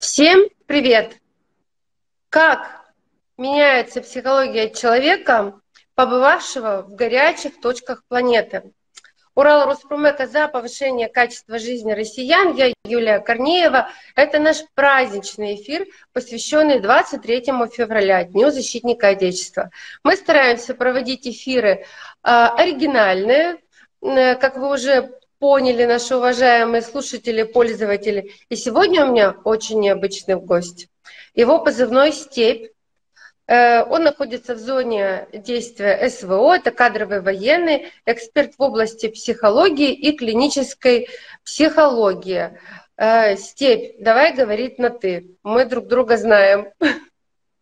Всем привет! Как меняется психология человека, побывавшего в горячих точках планеты? Урал Роспромека за повышение качества жизни россиян. Я Юлия Корнеева. Это наш праздничный эфир, посвященный 23 февраля, Дню защитника Отечества. Мы стараемся проводить эфиры э, оригинальные, э, как вы уже поняли наши уважаемые слушатели, пользователи. И сегодня у меня очень необычный гость. Его позывной «Степь». Э, он находится в зоне действия СВО, это кадровый военный, эксперт в области психологии и клинической психологии. Э, Степь, давай говорить на «ты». Мы друг друга знаем.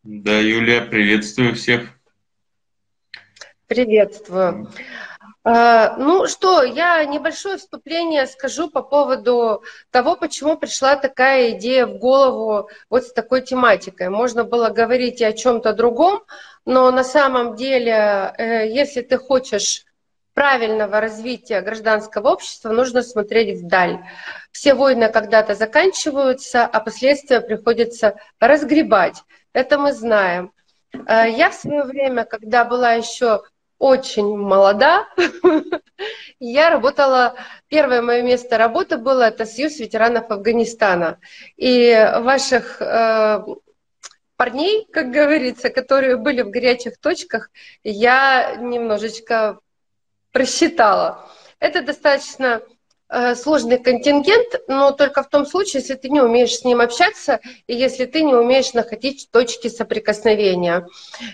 Да, Юлия, приветствую всех. Приветствую. А, ну что, я небольшое вступление скажу по поводу того, почему пришла такая идея в голову вот с такой тематикой. Можно было говорить и о чем-то другом, но на самом деле, э, если ты хочешь правильного развития гражданского общества, нужно смотреть вдаль. Все войны когда-то заканчиваются, а последствия приходится разгребать. Это мы знаем. Э, я в свое время, когда была еще очень молода. Я работала, первое мое место работы было это Союз ветеранов Афганистана. И ваших э, парней, как говорится, которые были в горячих точках, я немножечко просчитала. Это достаточно сложный контингент, но только в том случае, если ты не умеешь с ним общаться и если ты не умеешь находить точки соприкосновения.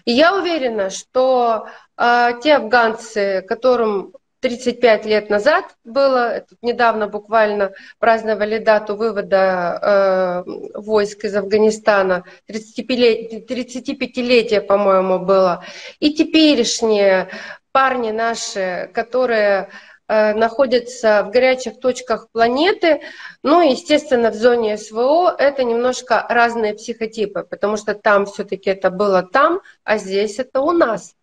Я уверена, что э, те афганцы, которым 35 лет назад было, недавно буквально праздновали дату вывода э, войск из Афганистана, 35-летие, по-моему, было. И теперешние парни наши, которые Э, находятся в горячих точках планеты. Ну и, естественно, в зоне СВО это немножко разные психотипы, потому что там все-таки это было там, а здесь это у нас.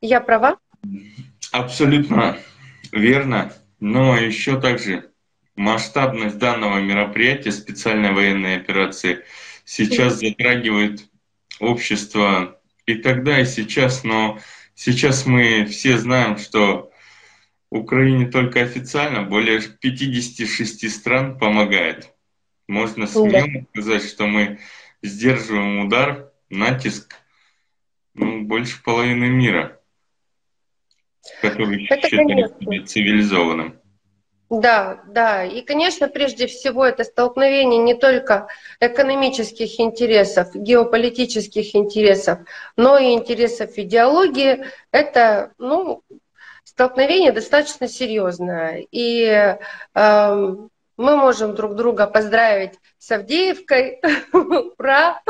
Я права? Абсолютно верно. Но еще также масштабность данного мероприятия, специальной военной операции, сейчас затрагивает общество и тогда, и сейчас. Но сейчас мы все знаем, что Украине только официально более 56 стран помогает. Можно смело да. сказать, что мы сдерживаем удар, натиск ну, больше половины мира, который Это, считает себя цивилизованным. Да, да. И, конечно, прежде всего это столкновение не только экономических интересов, геополитических интересов, но и интересов идеологии. Это, ну, столкновение достаточно серьезное. И э, мы можем друг друга поздравить с Авдеевкой. Ура!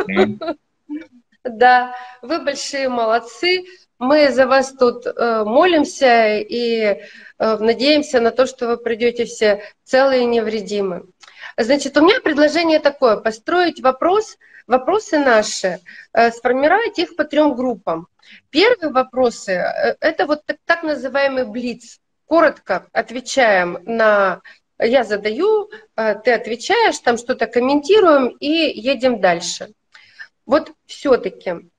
Да, вы большие молодцы. Мы за вас тут э, молимся и э, надеемся на то, что вы придете все целые и невредимы. Значит, у меня предложение такое: построить вопрос, вопросы наши, э, сформировать их по трем группам. Первые вопросы э, – это вот так, так называемый блиц. Коротко отвечаем на я задаю, э, ты отвечаешь, там что-то комментируем и едем дальше. Вот все-таки,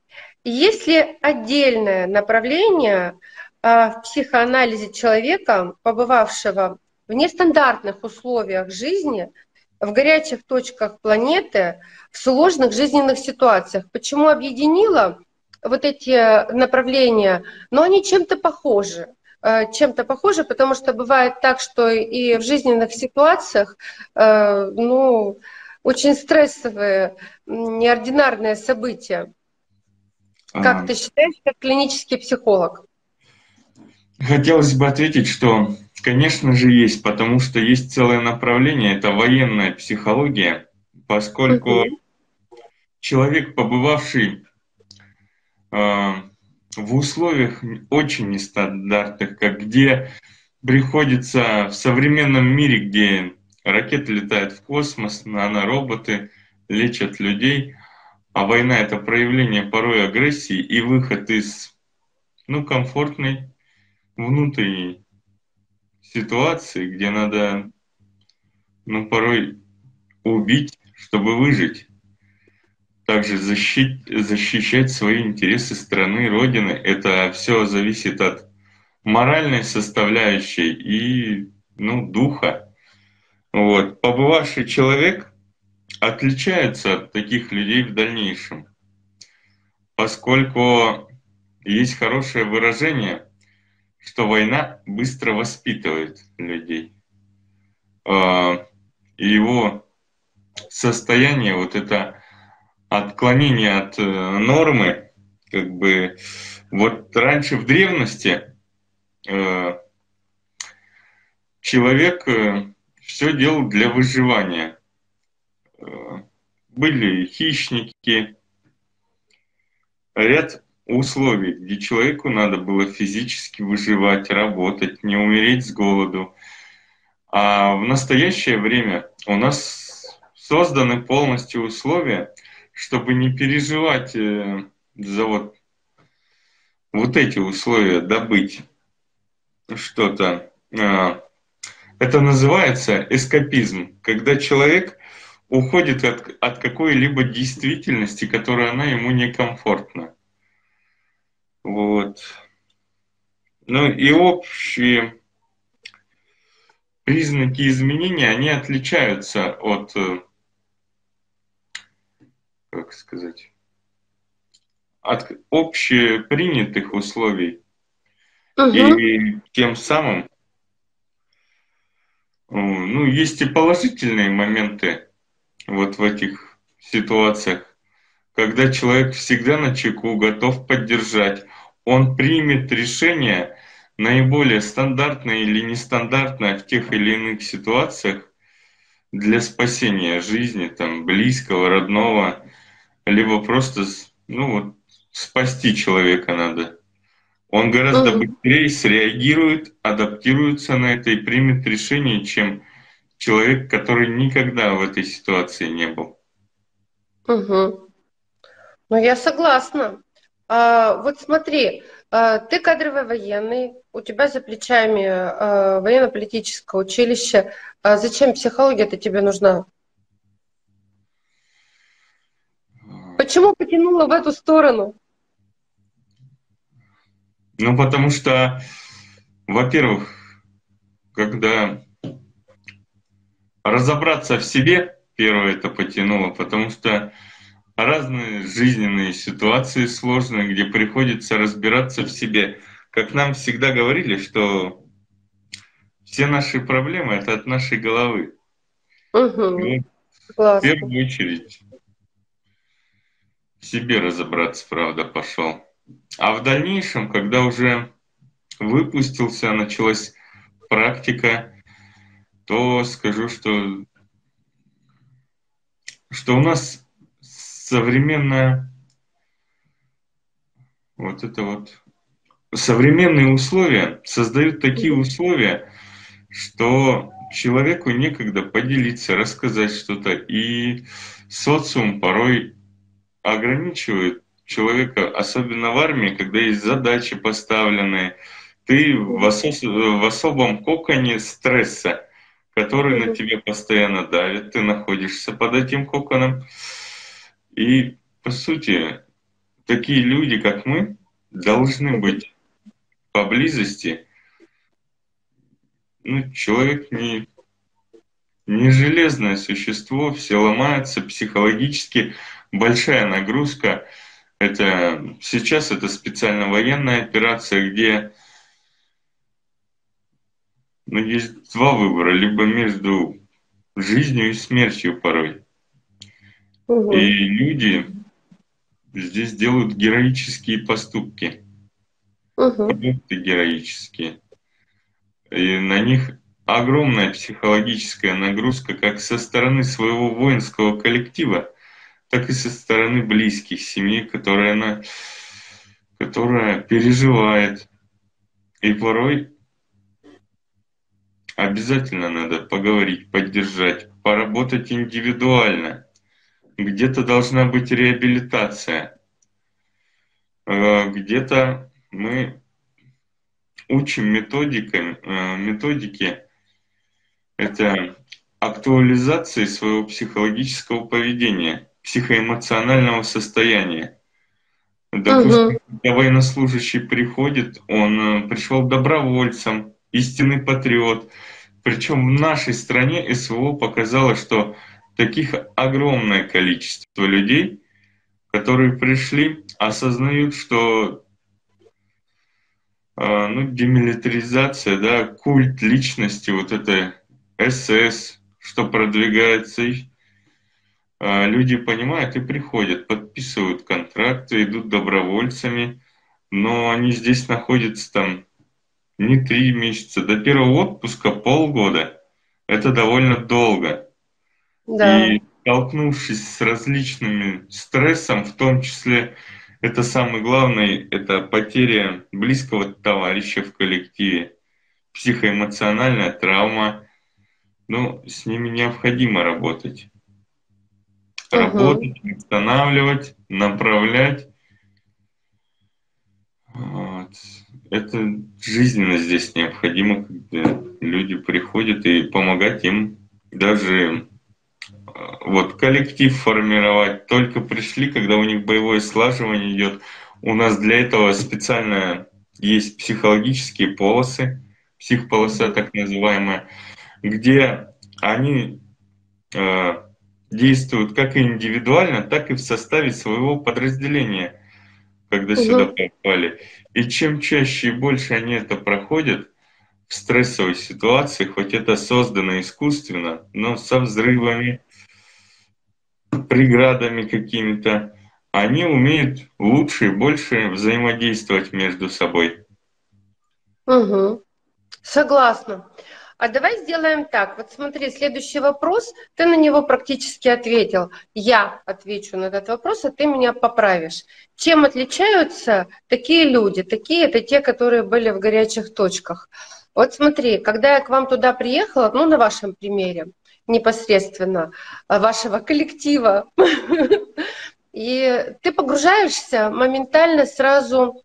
если отдельное направление в психоанализе человека, побывавшего в нестандартных условиях жизни, в горячих точках планеты, в сложных жизненных ситуациях. Почему объединила? вот эти направления, но они чем-то похожи э, чем-то похожи, потому что бывает так, что и в жизненных ситуациях, э, ну, очень стрессовые, неординарные события. Как а... ты считаешь, как клинический психолог? Хотелось бы ответить, что, конечно же, есть, потому что есть целое направление, это военная психология, поскольку человек, побывавший а, в условиях очень нестандартных, как где приходится в современном мире, где ракеты летают в космос, нанороботы лечат людей, а война — это проявление порой агрессии и выход из ну, комфортной внутренней ситуации, где надо ну, порой убить, чтобы выжить. также защищать, защищать свои интересы страны, Родины. Это все зависит от моральной составляющей и ну, духа. Вот. Побывавший человек отличается от таких людей в дальнейшем, поскольку есть хорошее выражение, что война быстро воспитывает людей. А, и его состояние, вот это отклонение от э, нормы, как бы вот раньше в древности э, человек э, все делал для выживания. Были хищники, ряд условий, где человеку надо было физически выживать, работать, не умереть с голоду. А в настоящее время у нас созданы полностью условия, чтобы не переживать э, за вот, вот эти условия, добыть что-то. А, это называется эскапизм, когда человек уходит от, от какой-либо действительности, которая она ему некомфортна. Вот. Ну и общие признаки изменения, они отличаются от, э, как сказать, от общепринятых условий. Угу. И тем самым, ну, есть и положительные моменты вот в этих ситуациях, когда человек всегда на чеку, готов поддержать, он примет решение наиболее стандартное или нестандартное в тех или иных ситуациях для спасения жизни, там, близкого, родного, либо просто, ну вот, спасти человека надо. Он гораздо быстрее среагирует, адаптируется на это и примет решение, чем человек, который никогда в этой ситуации не был. Угу. Ну, я согласна. А, вот смотри, а, ты кадровый военный, у тебя за плечами а, военно-политическое училище. А зачем психология-то тебе нужна? Почему потянула в эту сторону? Ну, потому что, во-первых, когда разобраться в себе, первое это потянуло, потому что разные жизненные ситуации сложные, где приходится разбираться в себе. Как нам всегда говорили, что все наши проблемы это от нашей головы. Угу. И в первую очередь в себе разобраться, правда, пошел. А в дальнейшем, когда уже выпустился, началась практика, то скажу, что, что у нас современная вот это вот современные условия создают такие условия, что человеку некогда поделиться, рассказать что-то, и социум порой ограничивает человека, особенно в армии, когда есть задачи поставленные, ты в, осо- в особом коконе стресса, который на тебе постоянно давит, ты находишься под этим коконом, и, по сути, такие люди, как мы, должны быть поблизости. Ну, человек не, не железное существо, все ломается психологически, большая нагрузка. Это сейчас это специально военная операция, где ну, есть два выбора, либо между жизнью и смертью порой. Угу. И люди здесь делают героические поступки. Угу. Продукты героические. И на них огромная психологическая нагрузка как со стороны своего воинского коллектива, так и со стороны близких семьи, которая она, которая переживает. И порой обязательно надо поговорить, поддержать, поработать индивидуально где-то должна быть реабилитация, э, где-то мы учим методиками, э, методики, это актуализации своего психологического поведения. психоэмоционального состояния. Допустим, угу. когда военнослужащий приходит, он э, пришел добровольцем, истинный патриот. Причем в нашей стране СВО показало, что таких огромное количество людей, которые пришли, осознают, что э, ну, демилитаризация, да, культ личности, вот это СС, что продвигается, а, люди понимают и приходят, подписывают контракты, идут добровольцами, но они здесь находятся там не три месяца, до первого отпуска полгода. Это довольно долго. Да. И столкнувшись с различными стрессом, в том числе это самый главный, это потеря близкого товарища в коллективе, психоэмоциональная травма, ну, с ними необходимо работать работать, устанавливать, направлять. Вот. Это жизненно здесь необходимо, когда люди приходят и помогать им даже вот коллектив формировать. Только пришли, когда у них боевое слаживание идет. У нас для этого специально есть психологические полосы, психполоса так называемая, где они э, действуют как индивидуально, так и в составе своего подразделения, когда угу. сюда попали. И чем чаще и больше они это проходят в стрессовой ситуации, хоть это создано искусственно, но со взрывами, преградами какими-то, они умеют лучше и больше взаимодействовать между собой. Угу. Согласна. А давай сделаем так. Вот смотри, следующий вопрос, ты на него практически ответил. Я отвечу на этот вопрос, а ты меня поправишь. Чем отличаются такие люди? Такие это те, которые были в горячих точках. Вот смотри, когда я к вам туда приехала, ну, на вашем примере, непосредственно а, вашего коллектива, и ты погружаешься моментально сразу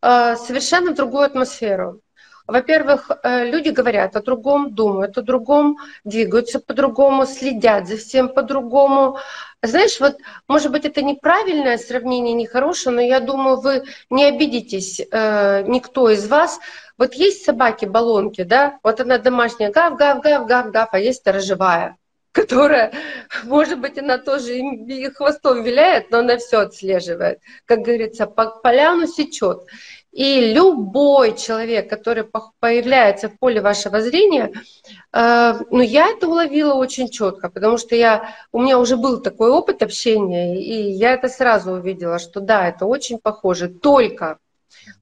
а, совершенно в другую атмосферу. Во-первых, э, люди говорят о другом, думают о другом, двигаются по-другому, следят за всем по-другому. Знаешь, вот, может быть, это неправильное сравнение, нехорошее, но я думаю, вы не обидитесь, э, никто из вас. Вот есть собаки-баллонки, да, вот она домашняя, гав, гав, гав, гав, гав, а есть сторожевая которая, может быть, она тоже и хвостом виляет, но она все отслеживает. Как говорится, по поляну сечет. И любой человек, который появляется в поле вашего зрения, э, ну, я это уловила очень четко, потому что я, у меня уже был такой опыт общения, и я это сразу увидела, что да, это очень похоже. Только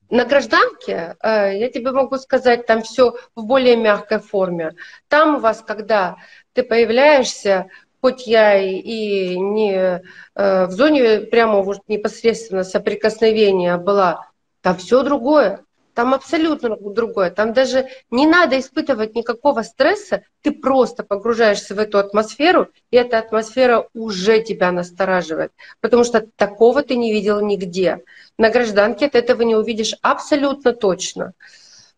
на гражданке, э, я тебе могу сказать, там все в более мягкой форме. Там у вас, когда ты появляешься, хоть я и не э, в зоне прямо вот непосредственно соприкосновения была там все другое. Там абсолютно другое. Там даже не надо испытывать никакого стресса. Ты просто погружаешься в эту атмосферу, и эта атмосфера уже тебя настораживает. Потому что такого ты не видел нигде. На гражданке ты этого не увидишь абсолютно точно.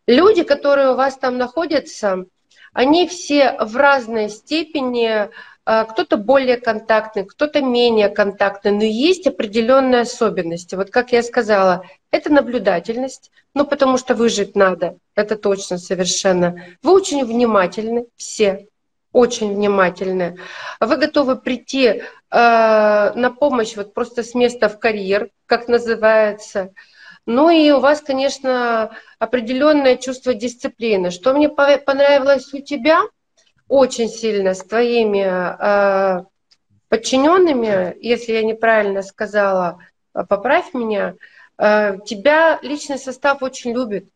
Люди, которые у вас там находятся, они все в разной степени а, кто-то более контактный, кто-то менее контактный, но есть определенные особенности. Вот как я сказала, это наблюдательность, ну потому что выжить надо, это точно совершенно. Вы очень внимательны все, очень внимательны. Вы готовы прийти э, на помощь вот просто с места в карьер, как называется. Ну и у вас, конечно, определенное чувство дисциплины. Что мне понравилось у тебя – очень сильно с твоими э, подчиненными, если я неправильно сказала, э, поправь меня, тебя личный состав очень любит.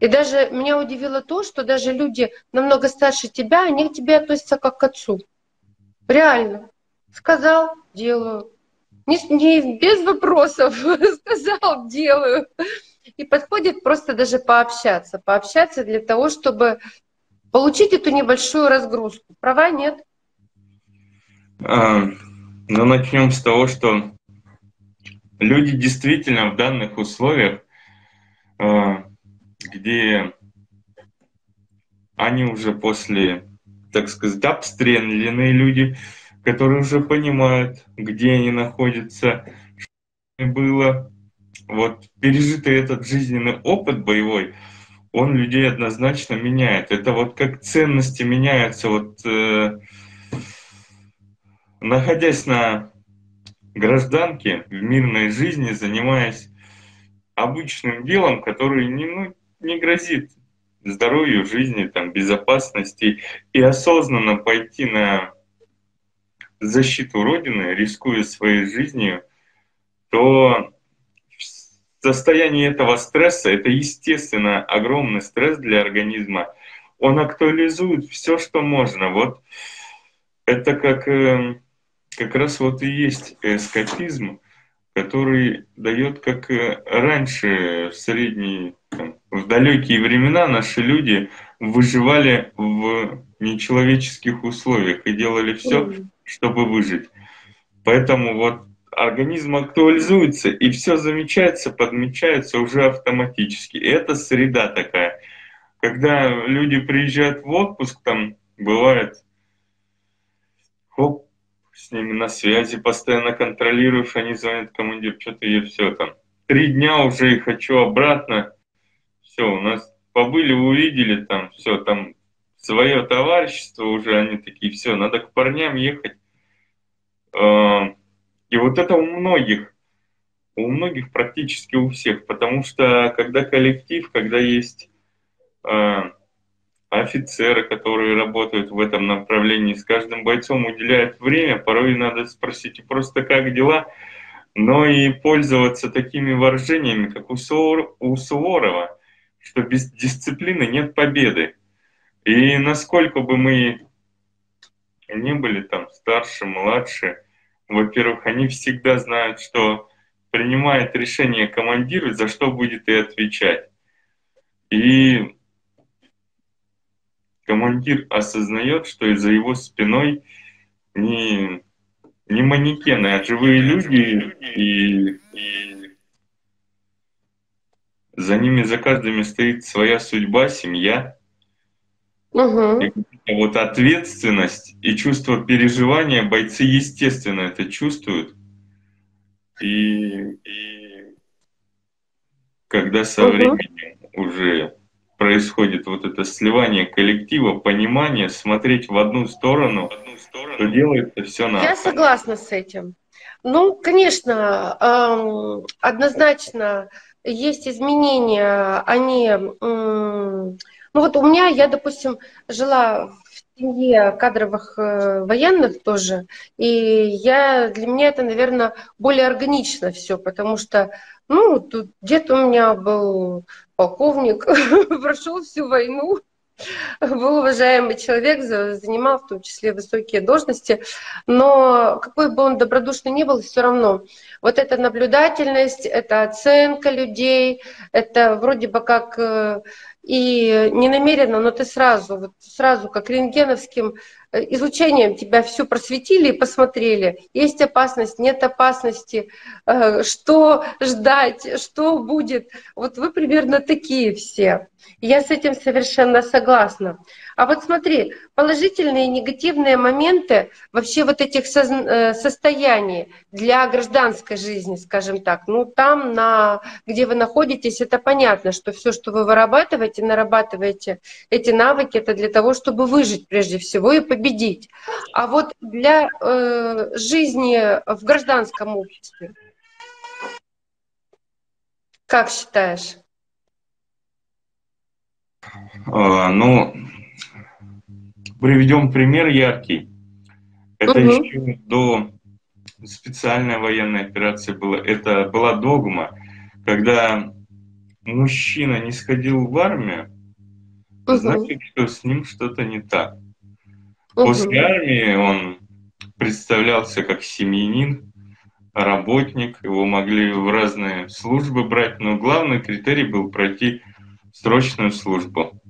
И даже меня удивило то, что даже люди намного старше тебя, они к тебе относятся как к отцу. Реально. Сказал, делаю. Не, не без вопросов. Сказал, делаю. И подходит просто даже пообщаться. Пообщаться для того, чтобы получить эту небольшую разгрузку. Права нет? А, ну, начнем с того, что люди действительно в данных условиях, а, где они уже после, так сказать, обстрелянные люди, которые уже понимают, где они находятся, что было. Вот пережитый этот жизненный опыт боевой, он людей однозначно меняет. Это вот как ценности меняются. Вот э, находясь на гражданке в мирной жизни, занимаясь обычным делом, который не, ну, не грозит здоровью, жизни, там, безопасности, и осознанно пойти на защиту Родины, рискуя своей жизнью, то в состоянии этого стресса, это естественно огромный стресс для организма, он актуализует все, что можно. Вот это как, эм, как раз вот и есть эскапизм, который дает, как э, раньше, в средние, там, в далекие времена наши люди выживали в нечеловеческих условиях и делали все, чтобы выжить. Поэтому вот организм актуализуется, и все замечается, подмечается уже автоматически. И это среда такая. Когда люди приезжают в отпуск, там бывает, хоп, с ними на связи, постоянно контролируешь, они звонят командир, что-то я все там. Три дня уже и хочу обратно. Все, у нас побыли, увидели там, все, там свое товарищество уже, они такие, все, надо к парням ехать. И вот это у многих, у многих практически у всех, потому что когда коллектив, когда есть а, офицеры, которые работают в этом направлении, с каждым бойцом уделяют время, порой надо спросить просто как дела, но и пользоваться такими выражениями, как у, Суор, у Суворова, что без дисциплины нет победы. И насколько бы мы не были там старше, младше, во-первых, они всегда знают, что принимает решение командир, за что будет и отвечать. И командир осознает, что из-за его спиной не, не манекены, а живые люди, и, и за ними, за каждыми стоит своя судьба, семья. Угу. И вот ответственность и чувство переживания бойцы, естественно, это чувствуют. И, и когда со угу. временем уже происходит вот это сливание коллектива, понимание, смотреть в одну сторону, в одну сторону то делается все на. Я согласна с этим. Ну, конечно, эм, однозначно есть изменения, они... Эм, ну вот у меня, я, допустим, жила в семье кадровых э, военных тоже, и я, для меня это, наверное, более органично все, потому что, ну, тут дед у меня был полковник, прошел всю войну, был уважаемый человек, занимал в том числе высокие должности, но какой бы он добродушный ни был, все равно. Вот эта наблюдательность, это оценка людей, это вроде бы как э, и не намеренно, но ты сразу, вот сразу как рентгеновским излучением тебя все просветили и посмотрели. Есть опасность, нет опасности, э, что ждать, что будет. Вот вы примерно такие все. Я с этим совершенно согласна. А вот смотри, положительные и негативные моменты вообще вот этих э, состояний для гражданской жизни, скажем так, ну там, на, где вы находитесь, это понятно, что все, что вы вырабатываете, нарабатываете эти навыки, это для того, чтобы выжить прежде всего и победить победить. А вот для э, жизни в гражданском обществе, как считаешь? А, ну, приведем пример яркий. Это угу. еще до специальной военной операции было. Это была догма, когда мужчина не сходил в армию, угу. значит, что с ним что-то не так. После армии он представлялся как семьянин, работник, его могли в разные службы брать, но главный критерий был пройти срочную службу.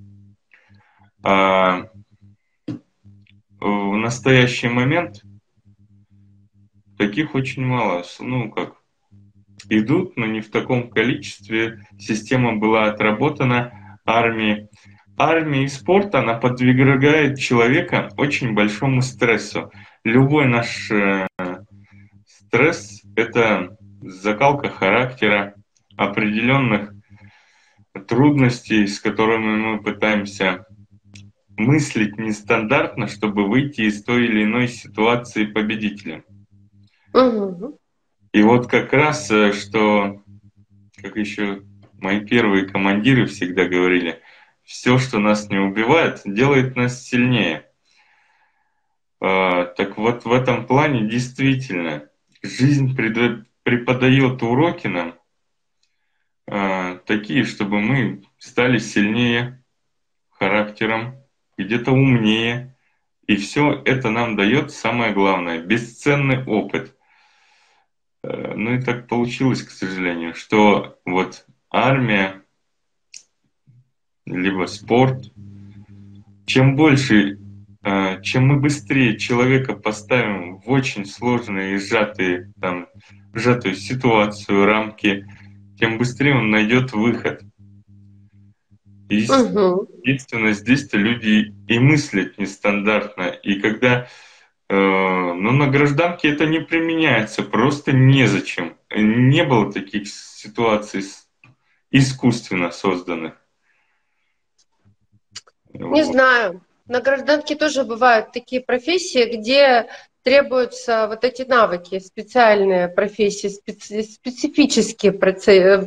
А в настоящий момент таких очень мало. Ну, как идут, но не в таком количестве. Система была отработана армии. Армия и спорт, она подвергает человека очень большому стрессу. Любой наш э, стресс – это закалка характера, определенных трудностей, с которыми мы пытаемся мыслить нестандартно, чтобы выйти из той или иной ситуации победителем. Угу. И вот как раз, э, что, как еще мои первые командиры всегда говорили, все, что нас не убивает, делает нас сильнее. А, так вот, в этом плане действительно жизнь преподает уроки нам а, такие, чтобы мы стали сильнее характером, где-то умнее. И все это нам дает самое главное, бесценный опыт. Э, ну и так получилось, к сожалению, что вот армия, либо спорт, чем больше, э, чем мы быстрее человека поставим в очень сложные и сжатые, там, сжатую ситуацию, рамки, тем быстрее он найдет выход. И. Естественно, здесь-то люди и мыслят нестандартно. И когда э, ну, на гражданке это не применяется, просто незачем. Не было таких ситуаций искусственно созданных. Не вот. знаю. На гражданке тоже бывают такие профессии, где требуются вот эти навыки, специальные профессии, специ, специфические профессии.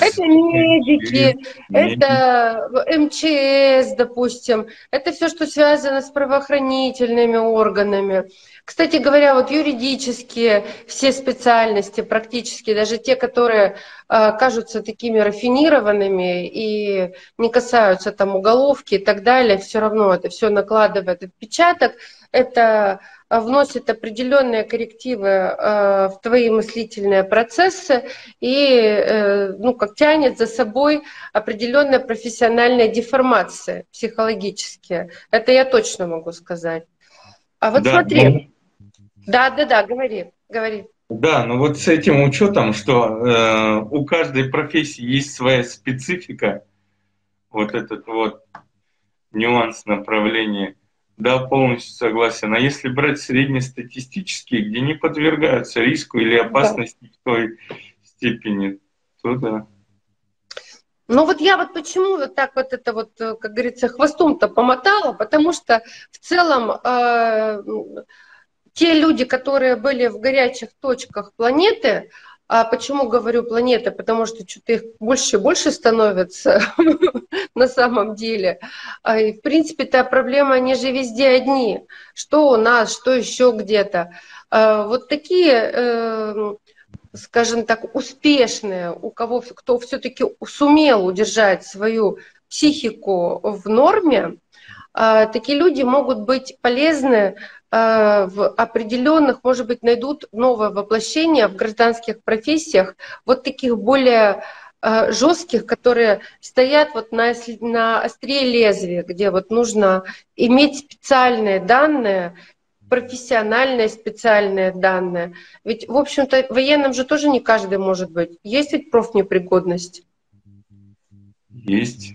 Это, это медики, это МЧС, допустим, это все, что связано с правоохранительными органами. Кстати говоря, вот юридические все специальности, практически даже те, которые э, кажутся такими рафинированными и не касаются там уголовки и так далее, все равно это все накладывает отпечаток это э, вносит определенные коррективы э, в твои мыслительные процессы и э, ну, как тянет за собой определенная профессиональная деформация психологические. Это я точно могу сказать. А вот да, смотри. Ну... Да, да, да, говори, говори. Да, ну вот с этим учетом, что э, у каждой профессии есть своя специфика, вот этот вот нюанс направления да, полностью согласен. А если брать среднестатистические, где не подвергаются риску или опасности да. в той степени, то да. Ну вот я вот почему вот так вот это вот, как говорится, хвостом-то помотала, потому что в целом э, те люди, которые были в горячих точках планеты, а почему говорю планеты? Потому что что-то их больше и больше становится на самом деле. А, и, в принципе, эта проблема, они же везде одни. Что у нас, что еще где-то. А, вот такие, эм, скажем так, успешные, у кого, кто все-таки сумел удержать свою психику в норме, а, такие люди могут быть полезны в определенных, может быть, найдут новое воплощение в гражданских профессиях, вот таких более э, жестких, которые стоят вот на, на острие лезвия, где вот нужно иметь специальные данные, профессиональные специальные данные. Ведь, в общем-то, военным же тоже не каждый может быть. Есть ведь профнепригодность? Есть.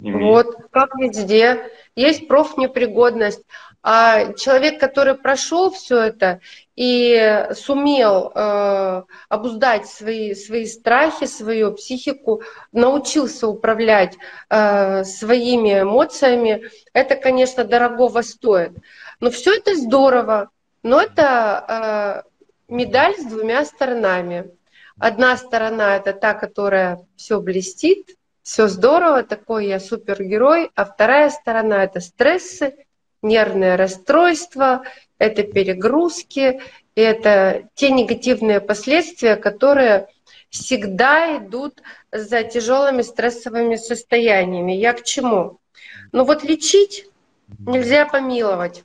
Имеет. Вот, как везде. Есть профнепригодность. А человек, который прошел все это и сумел э, обуздать свои, свои страхи, свою психику, научился управлять э, своими эмоциями, это, конечно, дорогого стоит. Но все это здорово, но это э, медаль с двумя сторонами. Одна сторона это та, которая все блестит, все здорово, такой я супергерой, а вторая сторона это стрессы, нервное расстройство, это перегрузки, это те негативные последствия, которые всегда идут за тяжелыми стрессовыми состояниями. Я к чему? Ну вот лечить нельзя помиловать.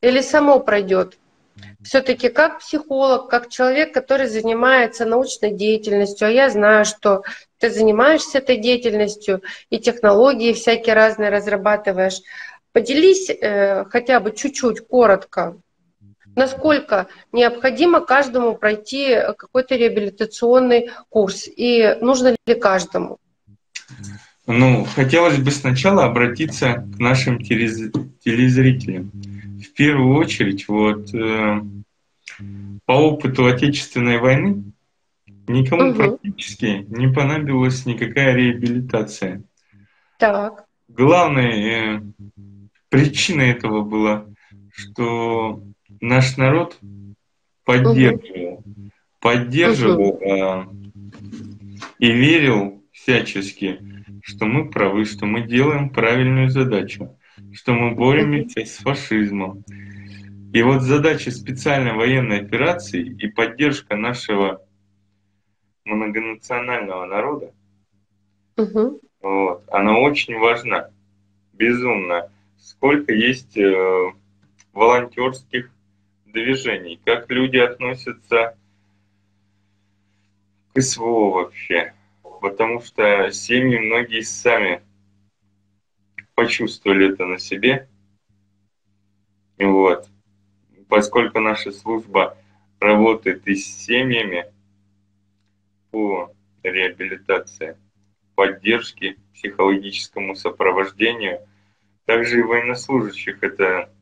Или само пройдет. Все-таки как психолог, как человек, который занимается научной деятельностью, а я знаю, что ты занимаешься этой деятельностью и технологии всякие разные разрабатываешь, Поделись э, хотя бы чуть-чуть, коротко, насколько необходимо каждому пройти какой-то реабилитационный курс и нужно ли каждому? Ну, хотелось бы сначала обратиться к нашим телезрителям. В первую очередь, вот э, по опыту Отечественной войны никому угу. практически не понадобилась никакая реабилитация. Так. Главной э, причиной этого было, что наш народ поддерживал, угу. поддерживал угу. э, и верил всячески, что мы правы, что мы делаем правильную задачу, что мы боремся с фашизмом. И вот задача специальной военной операции и поддержка нашего многонационального народа, угу. вот, она очень важна, безумно. Сколько есть э, волонтерских движений, как люди относятся к СВО вообще потому что семьи многие сами почувствовали это на себе. Вот. Поскольку наша служба работает и с семьями по реабилитации, поддержке, психологическому сопровождению, также и военнослужащих это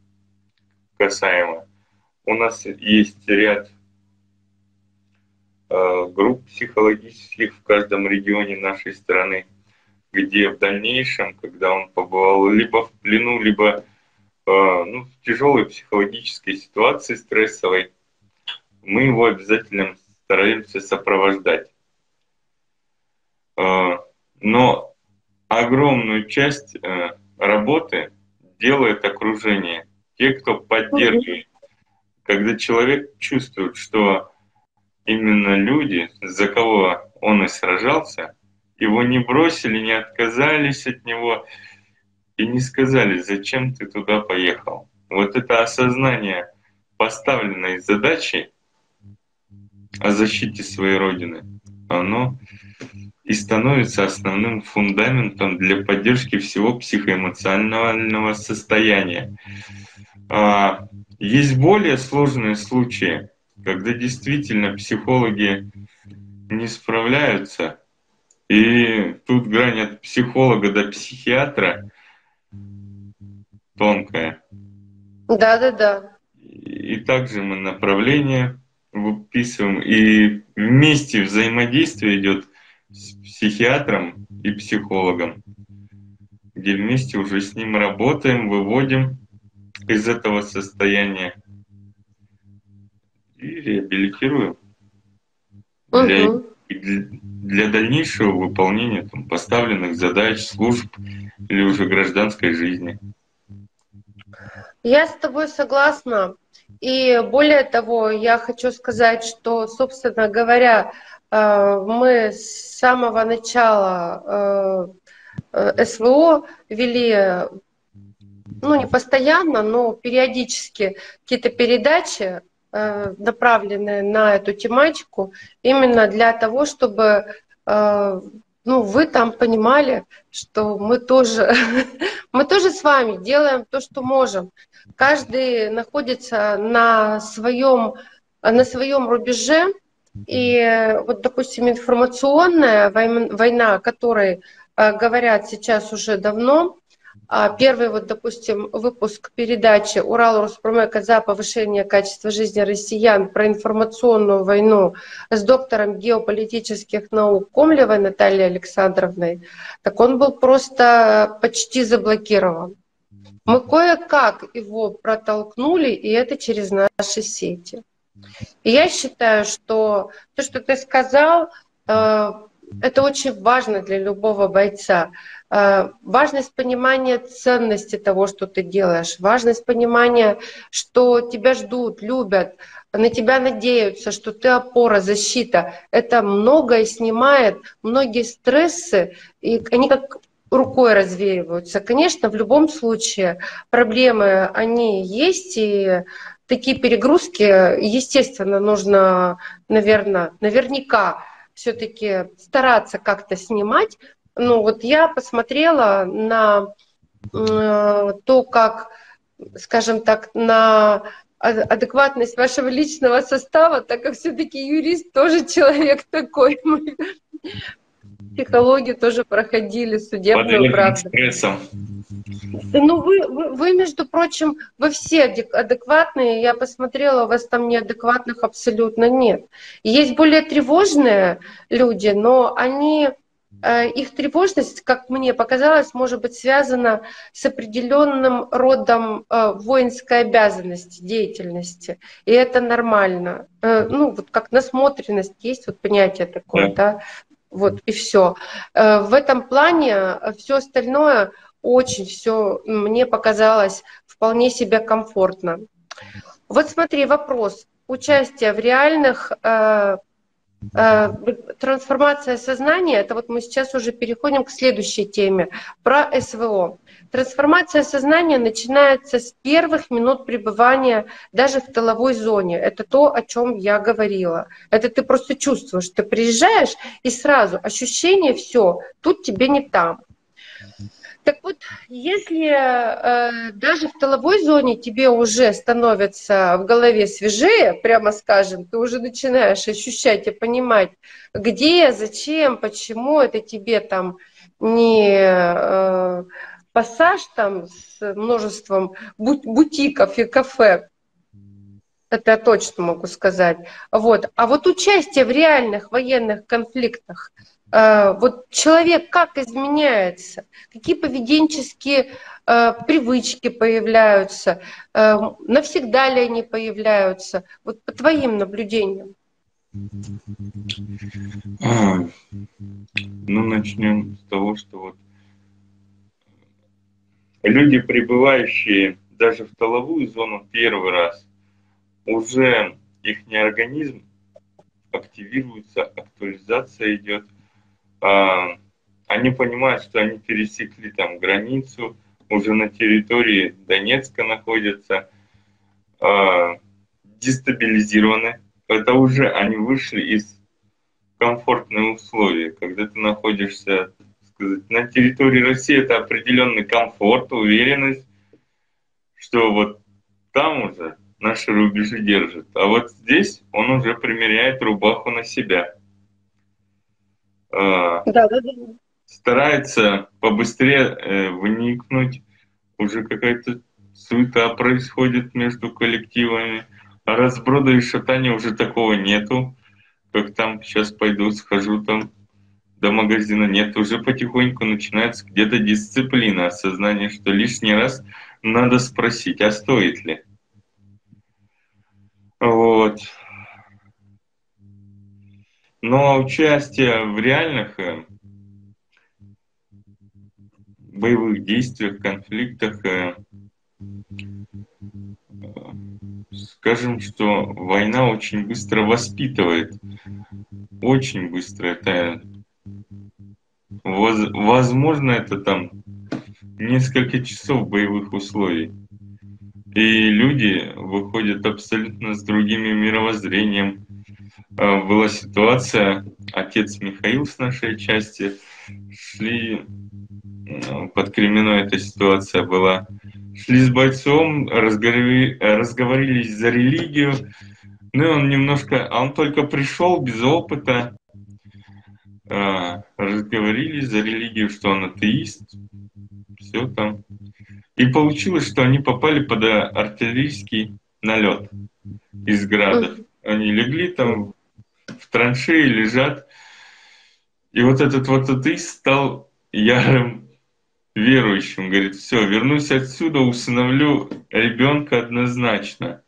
касаемо. У нас есть ряд Э, групп психологических в каждом регионе нашей страны, где в дальнейшем, когда он побывал либо в плену, либо э, ну, в тяжелой психологической ситуации стрессовой, мы его обязательно стараемся сопровождать. Э, но огромную часть работы делает окружение. Те, кто поддерживает. Когда человек чувствует, что именно люди, за кого он и сражался, его не бросили, не отказались от него и не сказали, зачем ты туда поехал. Вот это осознание поставленной задачи о защите своей Родины, оно и становится основным фундаментом для поддержки всего психоэмоционального состояния. А, есть более сложные случаи, когда действительно психологи не справляются, и тут грань от психолога до психиатра тонкая. Да, да, да. И также мы направление выписываем, и вместе взаимодействие идет с психиатром и психологом, где вместе уже с ним работаем, выводим из этого состояния и реабилитируем угу. для, для дальнейшего выполнения там, поставленных задач, служб или уже гражданской жизни. Я с тобой согласна. И более того, я хочу сказать, что, собственно говоря, э, мы с самого начала э, э, СВО вели, ну не постоянно, но периодически какие-то передачи Э, направленные на эту тематику именно для того, чтобы э, ну, вы там понимали, что мы тоже, мы тоже с вами делаем то, что можем. Каждый находится на своем, на своем рубеже, и вот, допустим, информационная война, о которой э, говорят сейчас уже давно, первый, вот, допустим, выпуск передачи «Урал Роспромека за повышение качества жизни россиян» про информационную войну с доктором геополитических наук Комлевой Натальей Александровной, так он был просто почти заблокирован. Мы кое-как его протолкнули, и это через наши сети. И я считаю, что то, что ты сказал, э, это очень важно для любого бойца. Э, важность понимания ценности того, что ты делаешь, важность понимания, что тебя ждут, любят, на тебя надеются, что ты опора, защита. Это многое снимает, многие стрессы, и они как рукой развеиваются. Конечно, в любом случае проблемы, они есть, и такие перегрузки, естественно, нужно, наверное, наверняка все-таки стараться как-то снимать. Ну вот я посмотрела на э, то, как, скажем так, на адекватность вашего личного состава, так как все-таки юрист тоже человек такой. психологию тоже проходили, судебную правду. Ну, вы, вы, вы, между прочим, вы все адекватные. Я посмотрела, у вас там неадекватных абсолютно нет. Есть более тревожные люди, но они Э, их тревожность, как мне показалось, может быть связана с определенным родом э, воинской обязанности, деятельности. И это нормально. Э, ну, вот как насмотренность есть, вот понятие такое, да, да? вот и все. В этом плане все остальное очень все мне показалось вполне себе комфортно. Вот смотри, вопрос. Участие в реальных Э, трансформация сознания, это вот мы сейчас уже переходим к следующей теме, про СВО. Трансформация сознания начинается с первых минут пребывания даже в тыловой зоне. Это то, о чем я говорила. Это ты просто чувствуешь, ты приезжаешь и сразу ощущение все, тут тебе не там. Так вот, если э, даже в тыловой зоне тебе уже становится в голове свежее, прямо скажем, ты уже начинаешь ощущать и понимать, где, зачем, почему это тебе там не э, пассаж там с множеством бутиков и кафе, это я точно могу сказать. Вот. А вот участие в реальных военных конфликтах – вот человек как изменяется, какие поведенческие э, привычки появляются, э, навсегда ли они появляются, вот по твоим наблюдениям. Ну, начнем с того, что вот люди, прибывающие даже в толовую зону первый раз, уже их организм активируется, актуализация идет – они понимают, что они пересекли там границу, уже на территории Донецка находятся, а, дестабилизированы. Это уже они вышли из комфортных условий. Когда ты находишься сказать, на территории России, это определенный комфорт, уверенность, что вот там уже наши рубежи держат. А вот здесь он уже примеряет рубаху на себя. Да, да, да. старается побыстрее э, вникнуть, уже какая-то суета происходит между коллективами, а разброда и шатания уже такого нету, как там сейчас пойду, схожу там до магазина. Нет, уже потихоньку начинается где-то дисциплина, осознание, что лишний раз надо спросить, а стоит ли. Вот. Но участие в реальных э, боевых действиях, конфликтах, э, скажем, что война очень быстро воспитывает, очень быстро. Это возможно, это там несколько часов боевых условий. И люди выходят абсолютно с другими мировоззрением, Э, была ситуация, отец Михаил с нашей части шли, э, под Кременной эта ситуация была, шли с бойцом, разговори, разговорились за религию, ну и он немножко, а он только пришел без опыта, разговорились за религию, что он атеист, все там. И получилось, что они попали под артиллерийский налет из градов. Они легли там в траншеи лежат. И вот этот вот атеист стал ярым верующим. Говорит, все, вернусь отсюда, усыновлю ребенка однозначно.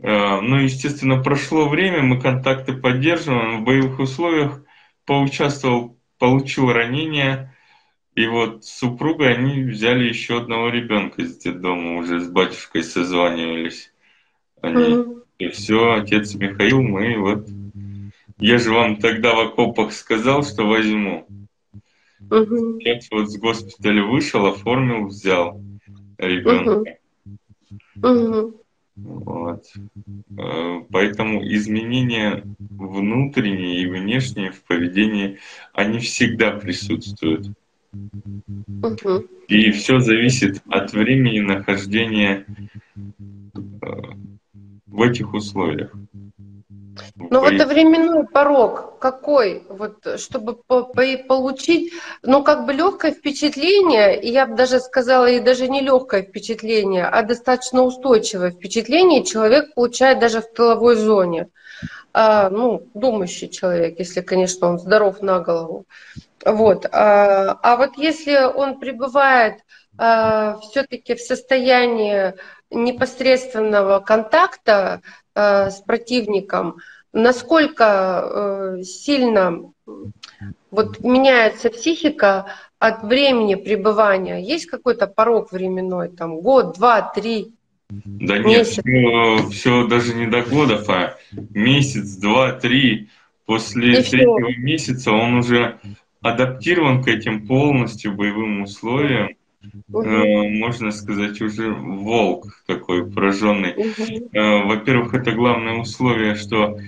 А, ну, естественно, прошло время, мы контакты поддерживаем, в боевых условиях поучаствовал, получил ранение, и вот с супругой они взяли еще одного ребенка из детдома, уже с батюшкой созванивались. Они, mm-hmm. И все, отец Михаил, мы вот я же вам тогда в окопах сказал, что возьму. Угу. Я вот с госпиталя вышел, оформил, взял ребенка. Угу. Вот. Э, поэтому изменения внутренние и внешние в поведении, они всегда присутствуют. Угу. И все зависит от времени нахождения э, в этих условиях. ну вот временной порог какой, вот, чтобы по по получить, ну как бы легкое впечатление, я бы даже сказала, и даже не легкое впечатление, а достаточно устойчивое впечатление человек получает даже в тыловой зоне. А, ну, думающий человек, если, конечно, он здоров на голову. Вот. А, а вот если он пребывает а, все-таки в состоянии непосредственного контакта а, с противником, насколько э, сильно вот меняется психика от времени пребывания? Есть какой-то порог временной, там год, два, три? Да месяц? нет, все, все даже не до годов, а месяц, два, три. После И третьего все. месяца он уже адаптирован к этим полностью боевым условиям. Угу. Э, можно сказать, уже волк такой пораженный. Угу. Э, во-первых, это главное условие, что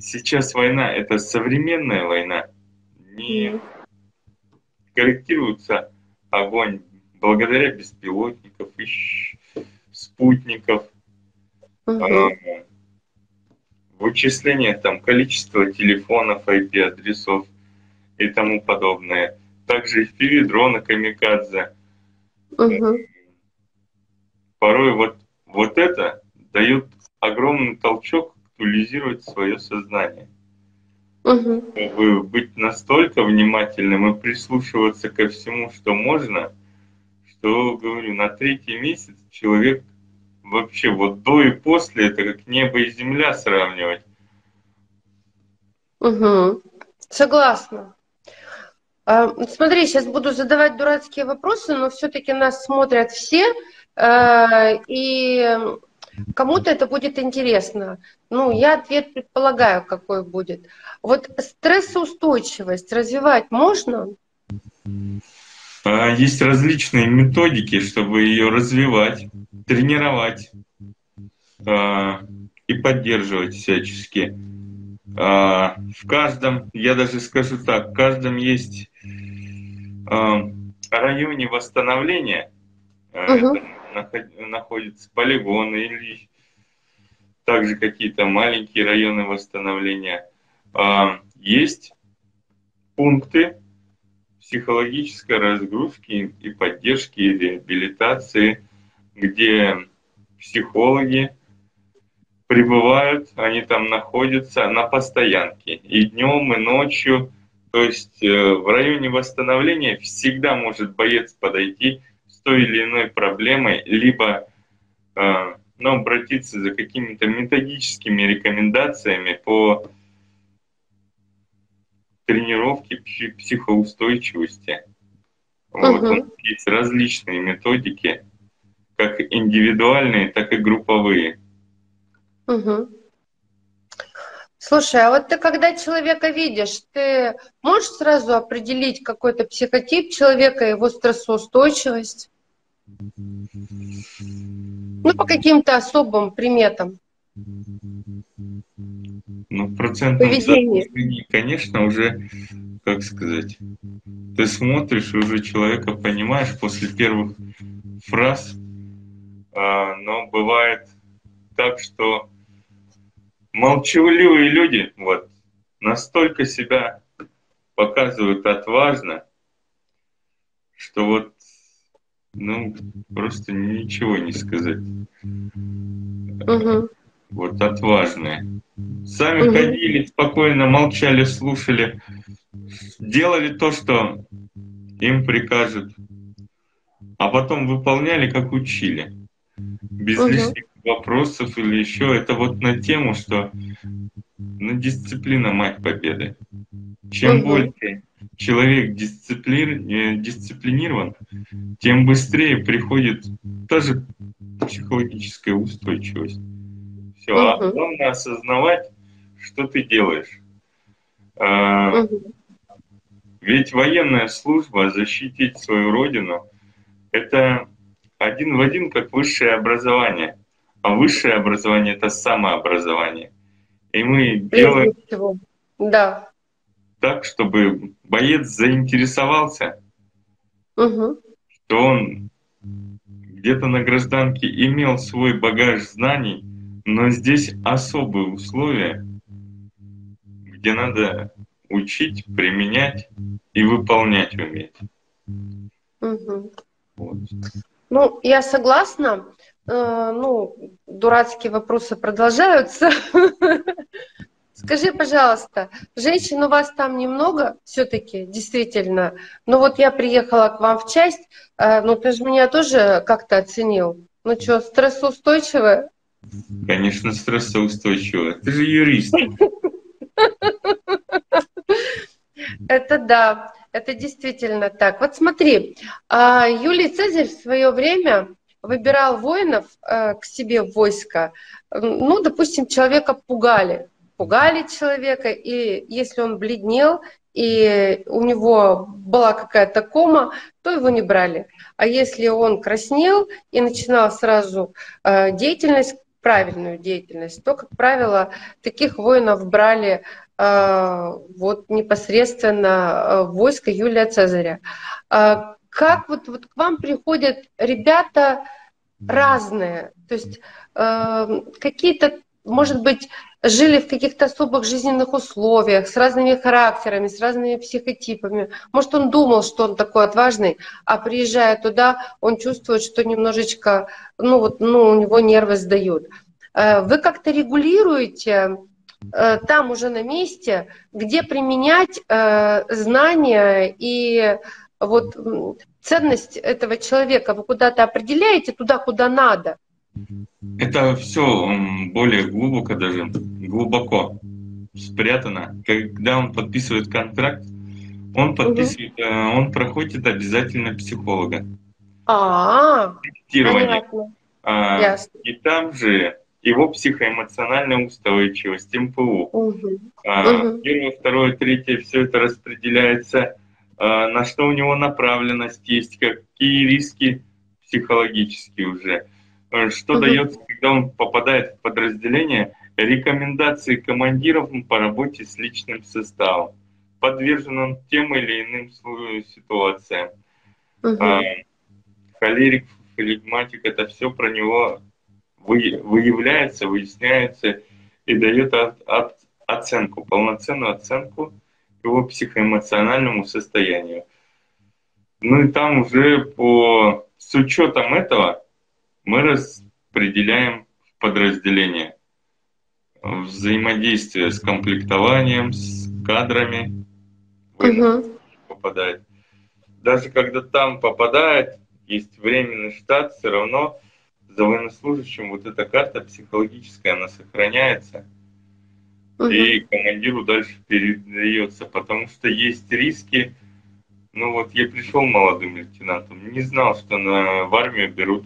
сейчас война это современная война, не корректируется огонь благодаря беспилотников и спутников, угу. вычисление там количества телефонов, IP-адресов и тому подобное. Также FPV, дроны, камикадзе. Угу. Порой вот, вот это дает огромный толчок актуализировать свое сознание. Угу. Чтобы быть настолько внимательным и прислушиваться ко всему, что можно, что, говорю, на третий месяц человек вообще вот до и после, это как небо и земля сравнивать. Угу. Согласна. А, смотри, сейчас буду задавать дурацкие вопросы, но все-таки нас смотрят все, э, и Кому-то это будет интересно. Ну, я ответ предполагаю, какой будет. Вот стрессоустойчивость развивать можно? А, есть различные методики, чтобы ее развивать, тренировать а, и поддерживать всячески. А, в каждом, я даже скажу так, в каждом есть районе восстановления. Угу находятся полигоны или также какие-то маленькие районы восстановления. Есть пункты психологической разгрузки и поддержки и реабилитации, где психологи прибывают, они там находятся на постоянке и днем, и ночью. То есть э, в районе восстановления всегда может боец подойти той или иной проблемой, либо э, ну, обратиться за какими-то методическими рекомендациями по тренировке психоустойчивости. Вот, uh есть различные методики, как индивидуальные, так и групповые. Угу. Слушай, а вот ты когда человека видишь, ты можешь сразу определить какой-то психотип человека, его стрессоустойчивость? Ну, по каким-то особым приметам. Ну, в процентном соотношении, конечно, уже, как сказать, ты смотришь, и уже человека понимаешь после первых фраз, а, но бывает так, что молчаливые люди вот настолько себя показывают отважно, что вот ну, просто ничего не сказать. Угу. Вот отважные. Сами угу. ходили, спокойно молчали, слушали, делали то, что им прикажут, а потом выполняли, как учили. Без угу. лишних вопросов или еще. Это вот на тему, что ну, дисциплина мать победы. Чем угу. больше человек дисциплин, э, дисциплинирован, тем быстрее приходит даже психологическая устойчивость. Все, угу. а главное осознавать, что ты делаешь. А, угу. Ведь военная служба, защитить свою родину, это один в один как высшее образование. А высшее образование это самообразование. И мы делаем да. так, чтобы боец заинтересовался, угу. что он где-то на гражданке имел свой багаж знаний, но здесь особые условия, где надо учить, применять и выполнять уметь. Угу. Вот. Ну, я согласна. Э, ну, дурацкие вопросы продолжаются. Скажи, пожалуйста, женщин у вас там немного все-таки, действительно. Ну вот я приехала к вам в часть, э, ну ты же меня тоже как-то оценил. Ну что, стрессоустойчивая? Конечно, стрессоустойчивая. Ты же юрист. Это да, это действительно так. Вот смотри, а, Юлий Цезарь в свое время выбирал воинов э, к себе в войско. Ну, допустим, человека пугали, пугали человека, и если он бледнел, и у него была какая-то кома, то его не брали. А если он краснел и начинал сразу э, деятельность, правильную деятельность, то, как правило, таких воинов брали э, вот непосредственно э, войско Юлия Цезаря. Э, как вот, вот к вам приходят ребята разные, то есть э, какие-то, может быть, жили в каких-то особых жизненных условиях, с разными характерами, с разными психотипами. Может, он думал, что он такой отважный, а приезжая туда, он чувствует, что немножечко, ну вот, ну, у него нервы сдают. Э, вы как-то регулируете э, там уже на месте, где применять э, знания и вот ценность этого человека вы куда-то определяете туда, куда надо? Это все более глубоко даже, глубоко спрятано. Когда он подписывает контракт, он подписывает, угу. он проходит обязательно психолога. А, понятно. А, Ясно. И там же его психоэмоциональная устойчивость, МПУ. Угу. А, угу. Первое, второе, третье, все это распределяется, а, на что у него направленность есть, какие риски психологические уже. Э, что угу. дается, когда он попадает в подразделение, рекомендации командиров по работе с личным составом. Подвержен он тем или иным ситуациям. Угу. А, холерик, флегматик, это все про него выявляется, выясняется и дает от, от, оценку, полноценную оценку его психоэмоциональному состоянию. Ну и там уже по, с учетом этого мы распределяем в подразделения взаимодействие с комплектованием, с кадрами угу. попадает. Даже когда там попадает, есть временный штат, все равно за военнослужащим вот эта карта психологическая, она сохраняется. Угу. И командиру дальше передается, потому что есть риски. Ну вот я пришел молодым лейтенантом, не знал, что на, в армию берут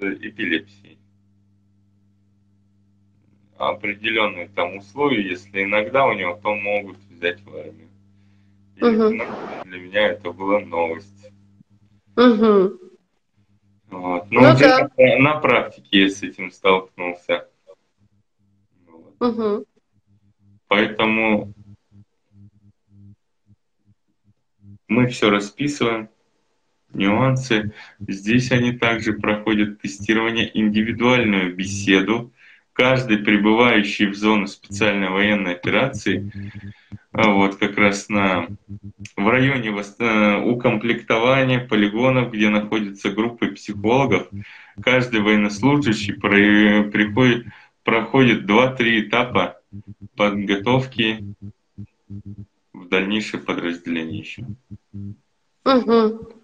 эпилепсией. Определенные там условия, если иногда у него, то могут взять в армию. И угу. для меня это была новость. Угу. Вот. Но ну, уже да. на, на практике я с этим столкнулся. Вот. Угу. Поэтому мы все расписываем, нюансы. Здесь они также проходят тестирование, индивидуальную беседу. Каждый прибывающий в зону специальной военной операции, а вот как раз на, в районе э, укомплектования полигонов, где находятся группы психологов, каждый военнослужащий приходит, проходит 2-3 этапа подготовки в дальнейшее подразделение еще. Угу.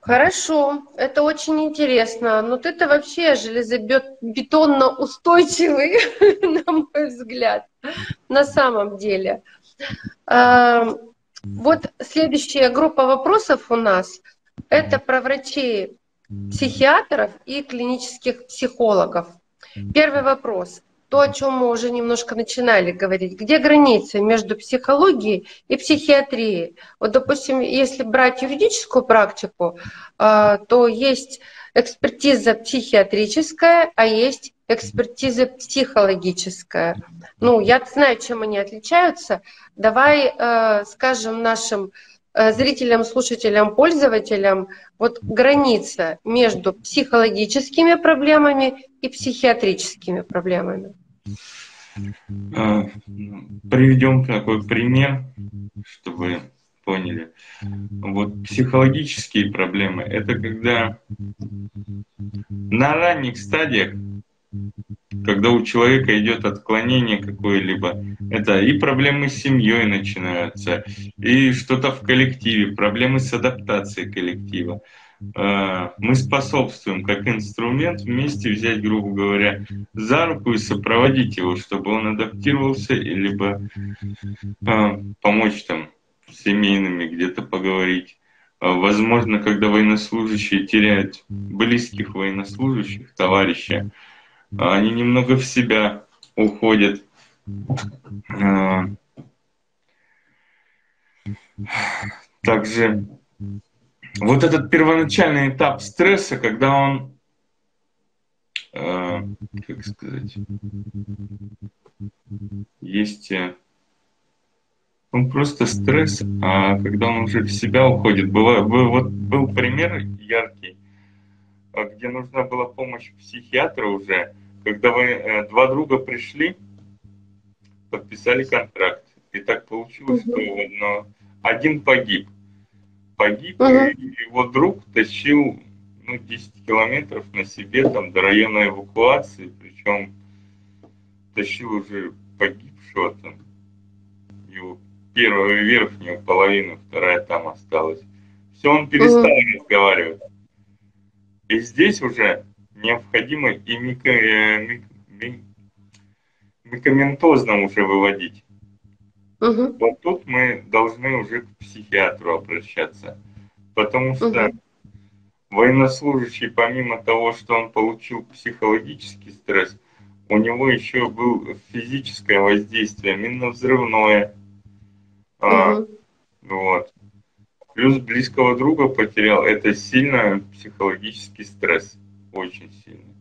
Хорошо, это очень интересно. Но ты-то вообще железобетонно устойчивый, на мой взгляд, на самом деле. А, вот следующая группа вопросов у нас – это про врачей, психиатров и клинических психологов. Первый вопрос то, о чем мы уже немножко начинали говорить. Где граница между психологией и психиатрией? Вот, допустим, если брать юридическую практику, а, то есть экспертиза психиатрическая, а есть экспертиза психологическая. Ну, я знаю, чем они отличаются. Давай э, скажем нашим э, зрителям, слушателям, пользователям вот граница между психологическими проблемами и психиатрическими проблемами? А, приведем такой пример, чтобы поняли. Вот психологические проблемы – это когда на ранних стадиях, когда у человека идет отклонение какое-либо, это и проблемы с семьей начинаются, и что-то в коллективе, проблемы с адаптацией коллектива. А, мы способствуем как инструмент вместе взять, грубо говоря, за руку и сопроводить его, чтобы он адаптировался, либо а, помочь там семейными где-то поговорить. А, возможно, когда военнослужащие теряют близких военнослужащих, товарища, они немного в себя уходят. Также вот этот первоначальный этап стресса, когда он, э, как сказать, есть, э, он просто стресс, а когда он уже в себя уходит, было, был, вот был пример яркий, а, где нужна была помощь психиатра уже, когда вы, э, два друга пришли, подписали контракт, и так получилось, что одно, один погиб, погиб, uh-huh. и его друг тащил ну, 10 километров на себе там до района эвакуации, причем тащил уже погибшего там, его первую верхнюю половину, вторая там осталась. Все, он перестал uh-huh. разговаривать. И здесь уже необходимо и мик, микоментозно уже выводить. Угу. Вот тут мы должны уже к психиатру обращаться. Потому что угу. военнослужащий, помимо того, что он получил психологический стресс, у него еще был физическое воздействие, минно-взрывное. Угу. А, вот. Плюс близкого друга потерял. Это сильно психологический стресс. Очень сильно.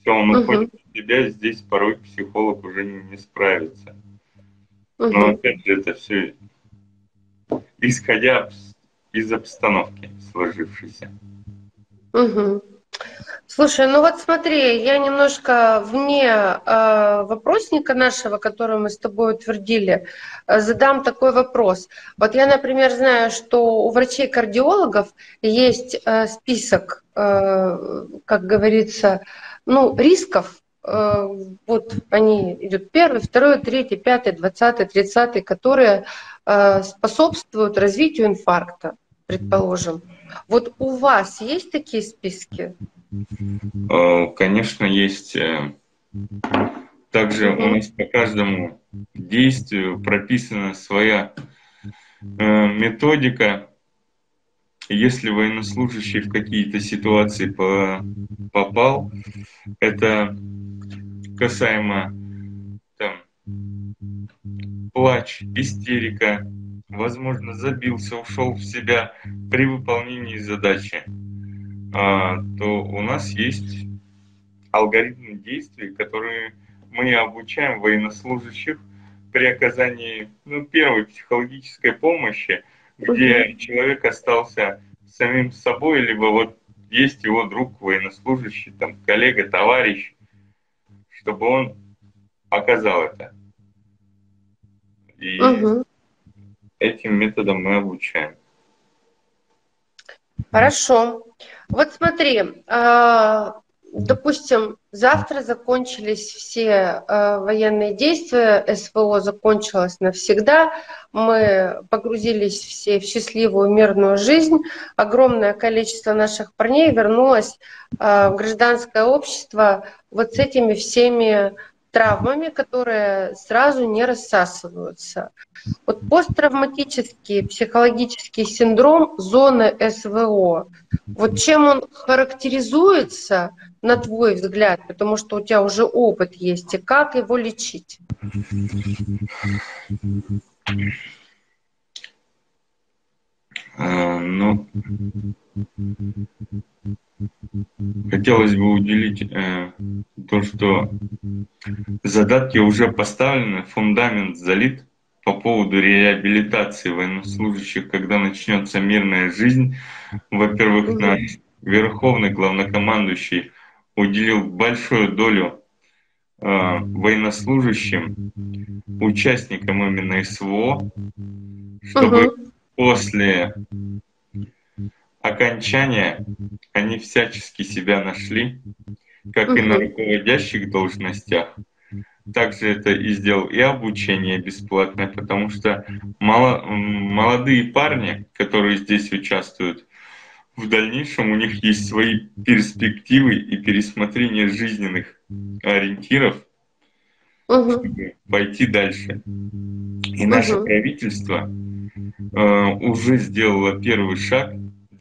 Все, он угу. уходит в себя, здесь порой психолог уже не, не справится. Угу. Но опять же, это все исходя из обстановки сложившейся. Угу. Слушай, ну вот смотри, я немножко вне э, вопросника нашего, который мы с тобой утвердили, э, задам такой вопрос. Вот я, например, знаю, что у врачей-кардиологов есть э, список, э, как говорится, ну, рисков вот они идут первый, второй, третий, пятый, двадцатый, тридцатый, которые э, способствуют развитию инфаркта, предположим. Вот у вас есть такие списки? Э, конечно, есть. Также у нас по каждому действию прописана своя методика. Если военнослужащий в какие-то ситуации попал, это касаемо там, плач, истерика, возможно, забился, ушел в себя при выполнении задачи, а, то у нас есть алгоритмы действий, которые мы обучаем военнослужащих при оказании ну, первой психологической помощи, где человек остался самим собой, либо вот есть его друг военнослужащий, там, коллега, товарищ, чтобы он оказал это. И угу. этим методом мы обучаем. Хорошо. Вот смотри, а, допустим, завтра закончились все э, военные действия, СВО закончилось навсегда, мы погрузились все в счастливую мирную жизнь, огромное количество наших парней вернулось э, в гражданское общество вот с этими всеми травмами, которые сразу не рассасываются. Вот посттравматический психологический синдром зоны СВО, вот чем он характеризуется, на твой взгляд, потому что у тебя уже опыт есть, и как его лечить? А, ну, хотелось бы уделить э, то, что задатки уже поставлены, фундамент залит по поводу реабилитации военнослужащих, когда начнется мирная жизнь. Во-первых, наш верховный главнокомандующий уделил большую долю военнослужащим, участникам именно СВО, чтобы угу. после окончания они всячески себя нашли, как угу. и на руководящих должностях. Также это и сделал и обучение бесплатное, потому что мало, молодые парни, которые здесь участвуют, в дальнейшем у них есть свои перспективы и пересмотрение жизненных ориентиров, угу. чтобы пойти дальше. И угу. наше правительство э, уже сделало первый шаг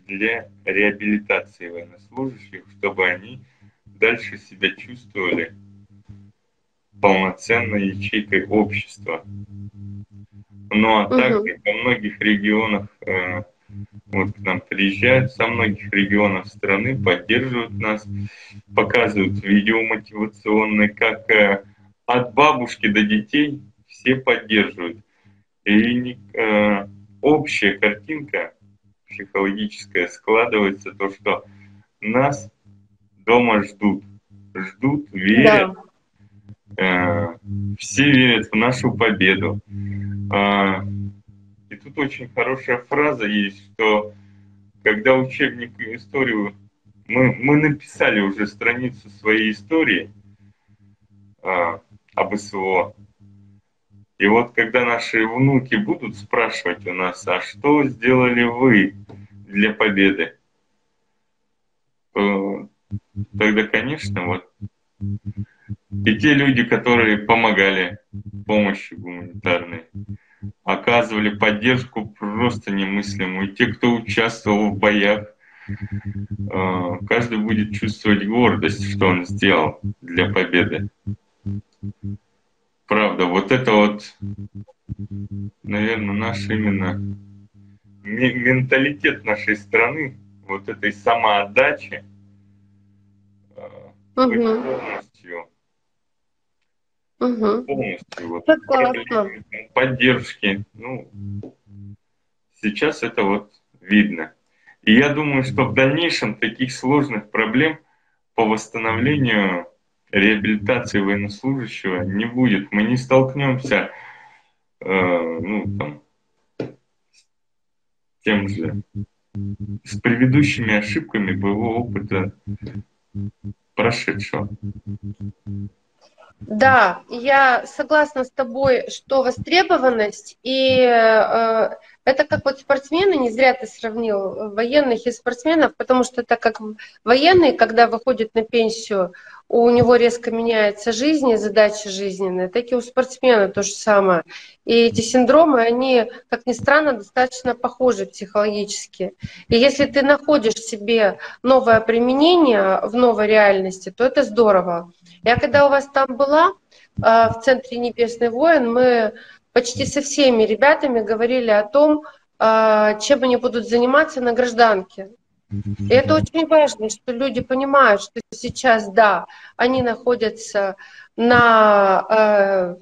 для реабилитации военнослужащих, чтобы они дальше себя чувствовали полноценной ячейкой общества. Ну а также во многих регионах э, вот к нам приезжают со многих регионов страны, поддерживают нас, показывают видео мотивационные, как э, от бабушки до детей все поддерживают. И э, общая картинка психологическая складывается, то, что нас дома ждут, ждут, верят, да. э, все верят в нашу победу. Э, тут очень хорошая фраза есть, что когда учебник историю мы, мы написали уже страницу своей истории а, об СВО. И вот когда наши внуки будут спрашивать у нас, а что сделали вы для победы, то тогда, конечно, вот и те люди, которые помогали помощью гуманитарной, оказывали поддержку просто немыслимую. И те, кто участвовал в боях, э, каждый будет чувствовать гордость, что он сделал для победы. Правда, вот это вот, наверное, наш именно менталитет нашей страны, вот этой самоотдачи, угу. Полностью угу. полностью вот, поддержки. Ну, сейчас это вот видно. И я думаю, что в дальнейшем таких сложных проблем по восстановлению реабилитации военнослужащего не будет. Мы не столкнемся э, ну, там, с тем же, с предыдущими ошибками боевого опыта прошедшего. Да, я согласна с тобой, что востребованность, и э, это как вот спортсмены, не зря ты сравнил военных и спортсменов, потому что это как военный, когда выходит на пенсию, у него резко меняется жизнь и задачи жизненные, так и у спортсмена то же самое. И эти синдромы, они, как ни странно, достаточно похожи психологически. И если ты находишь себе новое применение в новой реальности, то это здорово. Я когда у вас там была, а, в Центре Небесный воин, мы почти со всеми ребятами говорили о том, а, чем они будут заниматься на гражданке. И это очень важно, что люди понимают, что сейчас, да, они находятся на э,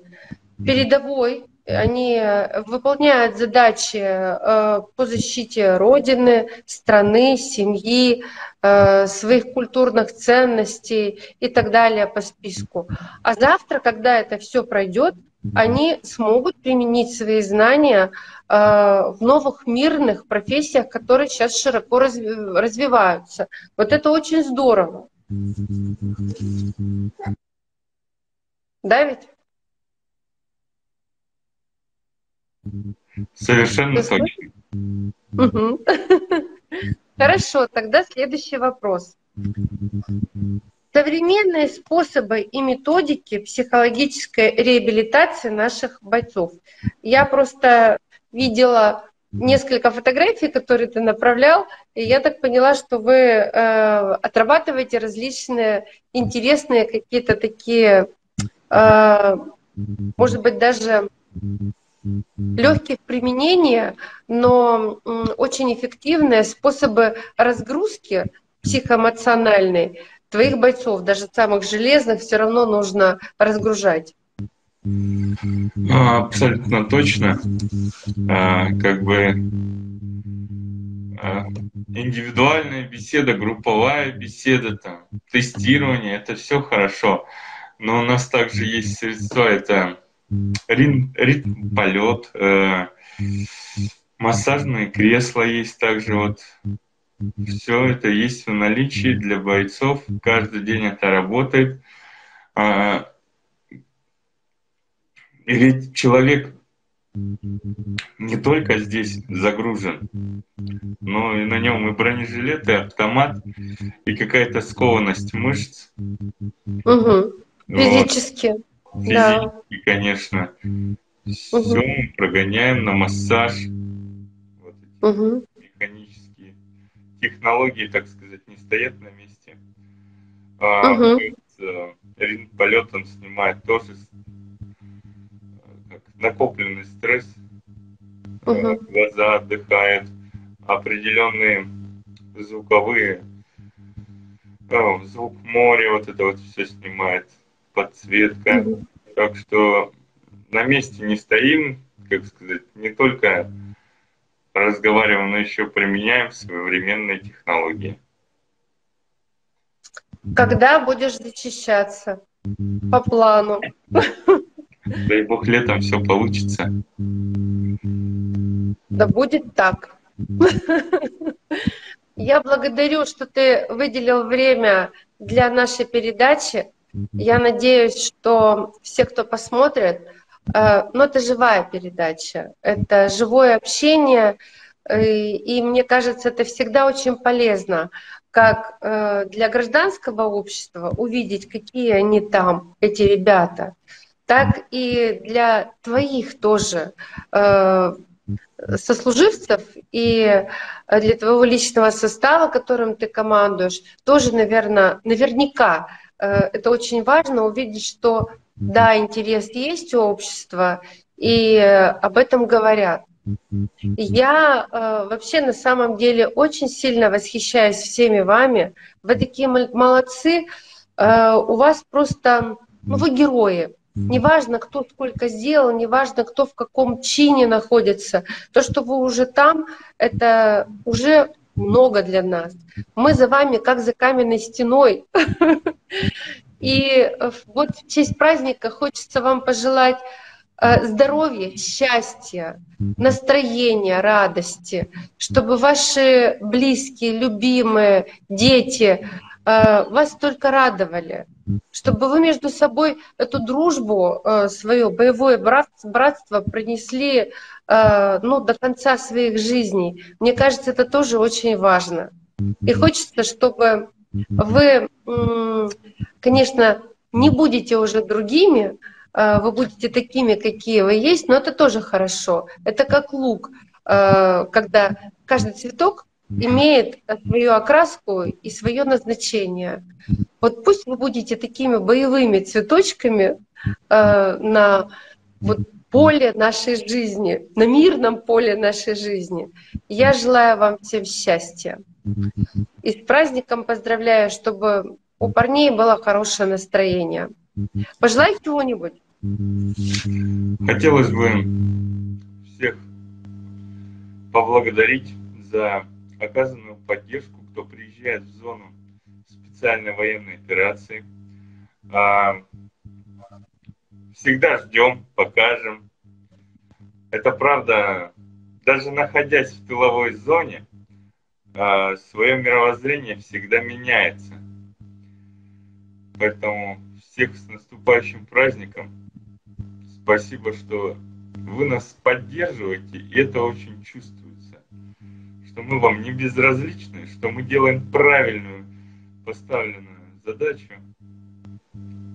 передовой, они выполняют задачи э, по защите Родины, страны, семьи, э, своих культурных ценностей и так далее по списку. А завтра, когда это все пройдет, они смогут применить свои знания э, в новых мирных профессиях, которые сейчас широко развиваются. Вот это очень здорово. Да ведь? Совершенно точно. Угу. Хорошо, тогда следующий вопрос. Современные способы и методики психологической реабилитации наших бойцов. Я просто видела несколько фотографий, которые ты направлял, и я так поняла, что вы э, отрабатываете различные интересные какие-то такие, э, может быть, даже легких применения, но очень эффективные способы разгрузки психоэмоциональной твоих бойцов, даже самых железных, все равно нужно разгружать. А, абсолютно точно. А, как бы а, индивидуальная беседа, групповая беседа, там, тестирование, это все хорошо. но у нас также есть средства, это ритм, полет, э, массажные кресла есть также вот. Все это есть в наличии для бойцов. Каждый день это работает. А, и ведь человек не только здесь загружен, но и на нем и бронежилет, и автомат, и какая-то скованность мышц. Угу. Физически. Вот. Физически, да. конечно. Все угу. мы прогоняем на массаж. Вот угу. механические технологии, так сказать, не стоят на месте. Угу. полет он снимает тоже накопленный стресс, угу. глаза отдыхают, определенные звуковые, ну, звук моря, вот это вот все снимает, подсветка. Угу. Так что на месте не стоим, как сказать, не только разговариваем, но еще применяем современные технологии. Когда будешь зачищаться? По плану. Дай бог летом все получится. Да будет так. Я благодарю, что ты выделил время для нашей передачи. Я надеюсь, что все, кто посмотрит, э, ну это живая передача, это живое общение, э, и мне кажется, это всегда очень полезно, как э, для гражданского общества увидеть, какие они там, эти ребята, так и для твоих тоже сослуживцев и для твоего личного состава, которым ты командуешь, тоже, наверное, наверняка это очень важно увидеть, что да, интерес есть у общества, и об этом говорят. Я э, вообще на самом деле очень сильно восхищаюсь всеми вами. Вы такие молодцы. Э, у вас просто, ну вы герои. Неважно, кто сколько сделал, неважно, кто в каком чине находится. То, что вы уже там, это уже много для нас. Мы за вами как за каменной стеной. И вот в честь праздника хочется вам пожелать э, здоровья, счастья, настроения, радости, чтобы ваши близкие, любимые, дети э, вас только радовали, чтобы вы между собой эту дружбу, э, свое боевое братство принесли э, ну, до конца своих жизней. Мне кажется, это тоже очень важно. И хочется, чтобы вы, конечно, не будете уже другими, э, вы будете такими, какие вы есть, но это тоже хорошо. Это как лук, когда каждый цветок имеет свою окраску и свое назначение. Вот пусть вы будете такими боевыми цветочками э, на вот поле нашей жизни, на мирном поле нашей жизни. Я желаю вам всем счастья. И с праздником поздравляю, чтобы у парней было хорошее настроение. Пожелай чего-нибудь. Хотелось бы всех поблагодарить за оказанную поддержку, кто приезжает в зону специальной военной операции. А, всегда ждем, покажем. Это правда, даже находясь в тыловой зоне, свое мировоззрение всегда меняется. Поэтому всех с наступающим праздником. Спасибо, что вы нас поддерживаете, и это очень чувствуется что мы вам не безразличны, что мы делаем правильную поставленную задачу.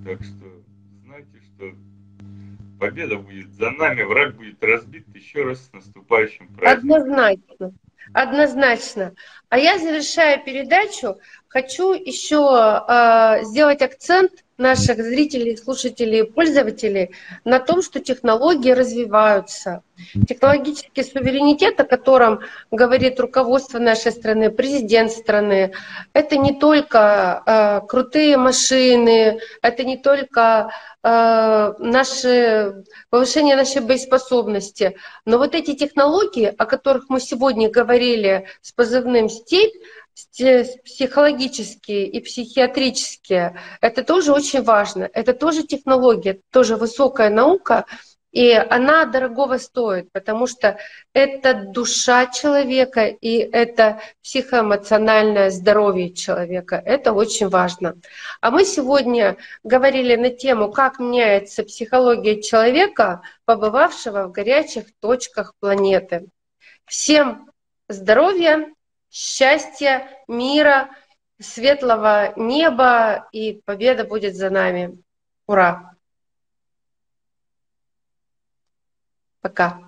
Так что знайте, что победа будет за нами, враг будет разбит еще раз с наступающим праздником. Однозначно. Однозначно. А я, завершая передачу, хочу еще э, сделать акцент наших зрителей, слушателей, пользователей на том, что технологии развиваются. Технологический суверенитет, о котором говорит руководство нашей страны, президент страны, это не только э, крутые машины, это не только э, наши, повышение нашей боеспособности, но вот эти технологии, о которых мы сегодня говорили с позывным «Степь», психологические и психиатрические, это тоже очень важно. Это тоже технология, тоже высокая наука, и она дорогого стоит, потому что это душа человека и это психоэмоциональное здоровье человека. Это очень важно. А мы сегодня говорили на тему, как меняется психология человека, побывавшего в горячих точках планеты. Всем здоровья, счастья, мира, светлого неба и победа будет за нами. Ура! Пока.